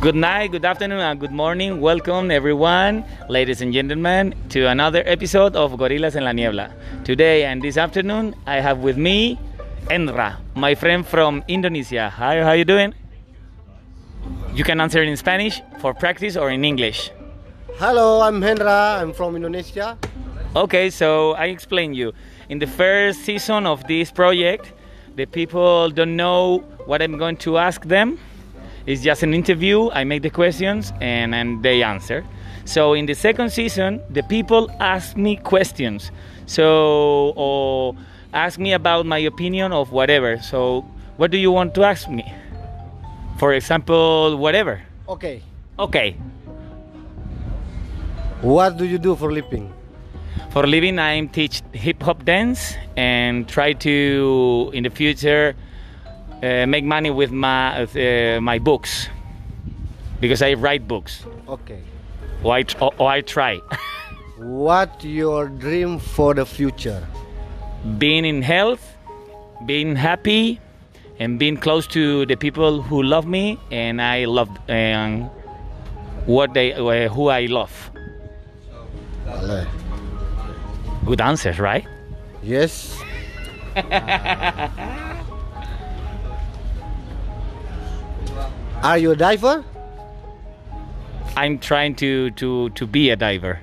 Good night, good afternoon, and good morning. Welcome, everyone, ladies and gentlemen, to another episode of Gorillas en la Niebla. Today and this afternoon, I have with me Endra, my friend from Indonesia. Hi, how are you doing? You can answer in Spanish for practice or in English. Hello, I'm Hendra. I'm from Indonesia. Okay, so I explain you. In the first season of this project, the people don't know what I'm going to ask them. It's just an interview. I make the questions and, and they answer. So in the second season, the people ask me questions. So or ask me about my opinion of whatever. So what do you want to ask me? For example, whatever. Okay. Okay. What do you do for living? For living, I teach hip hop dance and try to in the future uh, make money with my uh, my books because I write books. Okay. Or I, tr- or I try. What your dream for the future? being in health, being happy, and being close to the people who love me and I love and what they uh, who I love. Boleh. Good answers, right? Yes. Are you a diver? I'm trying to to to be a diver.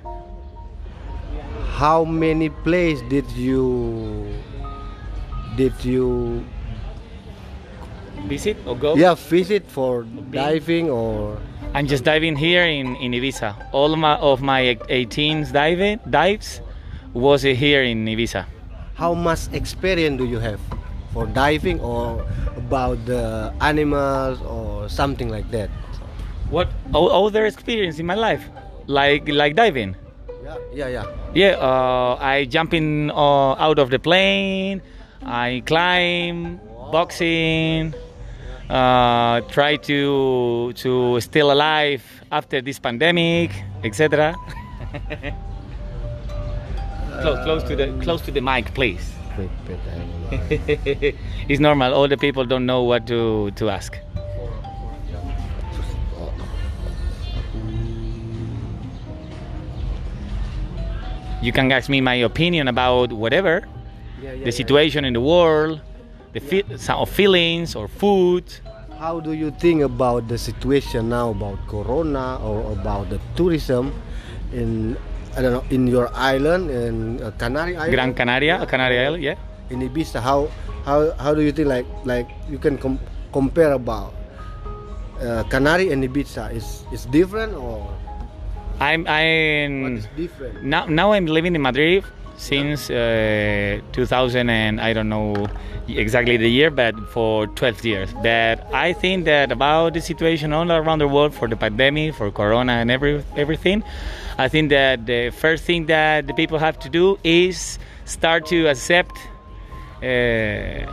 How many places did you did you Visit or go? yeah visit for diving or I'm just diving here in, in Ibiza. All my, of my 18 diving dives was here in Ibiza. how much experience do you have for diving or about the animals or something like that? What other experience in my life, like like diving? Yeah, yeah, yeah. Yeah, uh, I jump in uh, out of the plane. I climb, boxing. Uh, try to to still alive after this pandemic, etc. close, close to the close to the mic, please. Wait, wait, I it's normal. All the people don't know what to to ask. You can ask me my opinion about whatever Yeah, yeah, the situation in the world, the fe- some of feelings or food. How do you think about the situation now about Corona or about the tourism in I don't know in your island in uh, Canary Island? Gran Canaria, Canary Island, yeah. in Ibiza. How how how do you think like like you can com- compare about uh, Canary and Ibiza? Is is different or I'm I'm is different? now now I'm living in Madrid since uh, 2000 and I don't know exactly the year, but for 12 years. But I think that about the situation all around the world for the pandemic, for Corona and every everything, I think that the first thing that the people have to do is start to accept uh,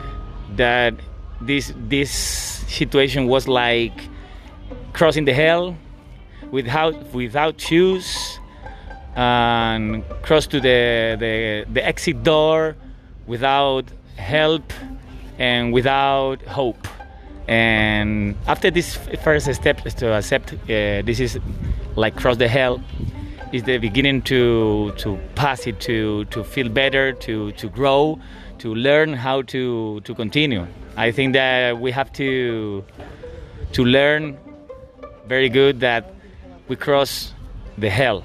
that this this situation was like crossing the hell without without shoes and cross to the, the the exit door without help and without hope. And after this first step is to accept uh, this is like cross the hell is the beginning to to pass it to to feel better to to grow to learn how to to continue. I think that we have to to learn very good that we cross the hell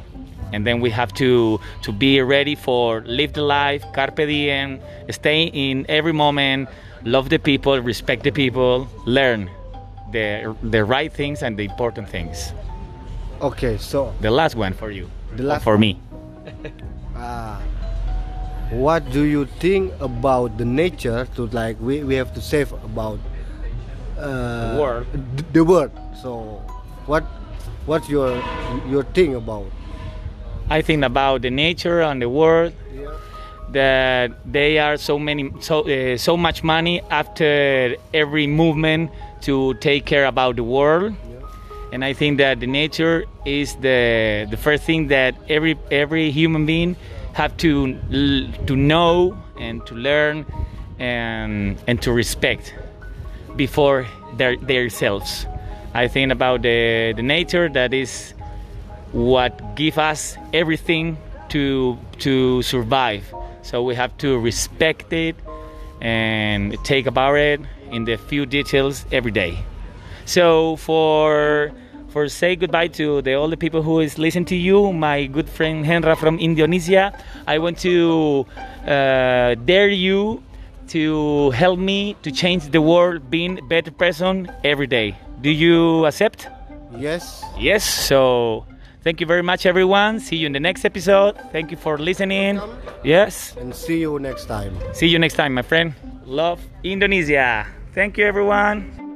and then we have to to be ready for live the life carpe diem stay in every moment love the people respect the people learn the the right things and the important things Okay, so the last one for you The last for me uh, what do you think about the nature? To like we, we have to save about uh, The world. d- The world. So what what's your your thing about? I think about the nature and the world that they are so many so uh, so much money after every movement to take care about the world. And I think that the nature is the the first thing that every every human being have to to know and to learn and and to respect before their themselves I think about the, the nature that is what give us everything to to survive. So we have to respect it and take about it in the few details every day. So for for say goodbye to the all the people who is listening to you, my good friend Henra from Indonesia, I want to uh, dare you to help me to change the world, being a better person every day. Do you accept? Yes. Yes. So thank you very much, everyone. See you in the next episode. Thank you for listening. Yes. And see you next time. See you next time, my friend. Love Indonesia. Thank you, everyone.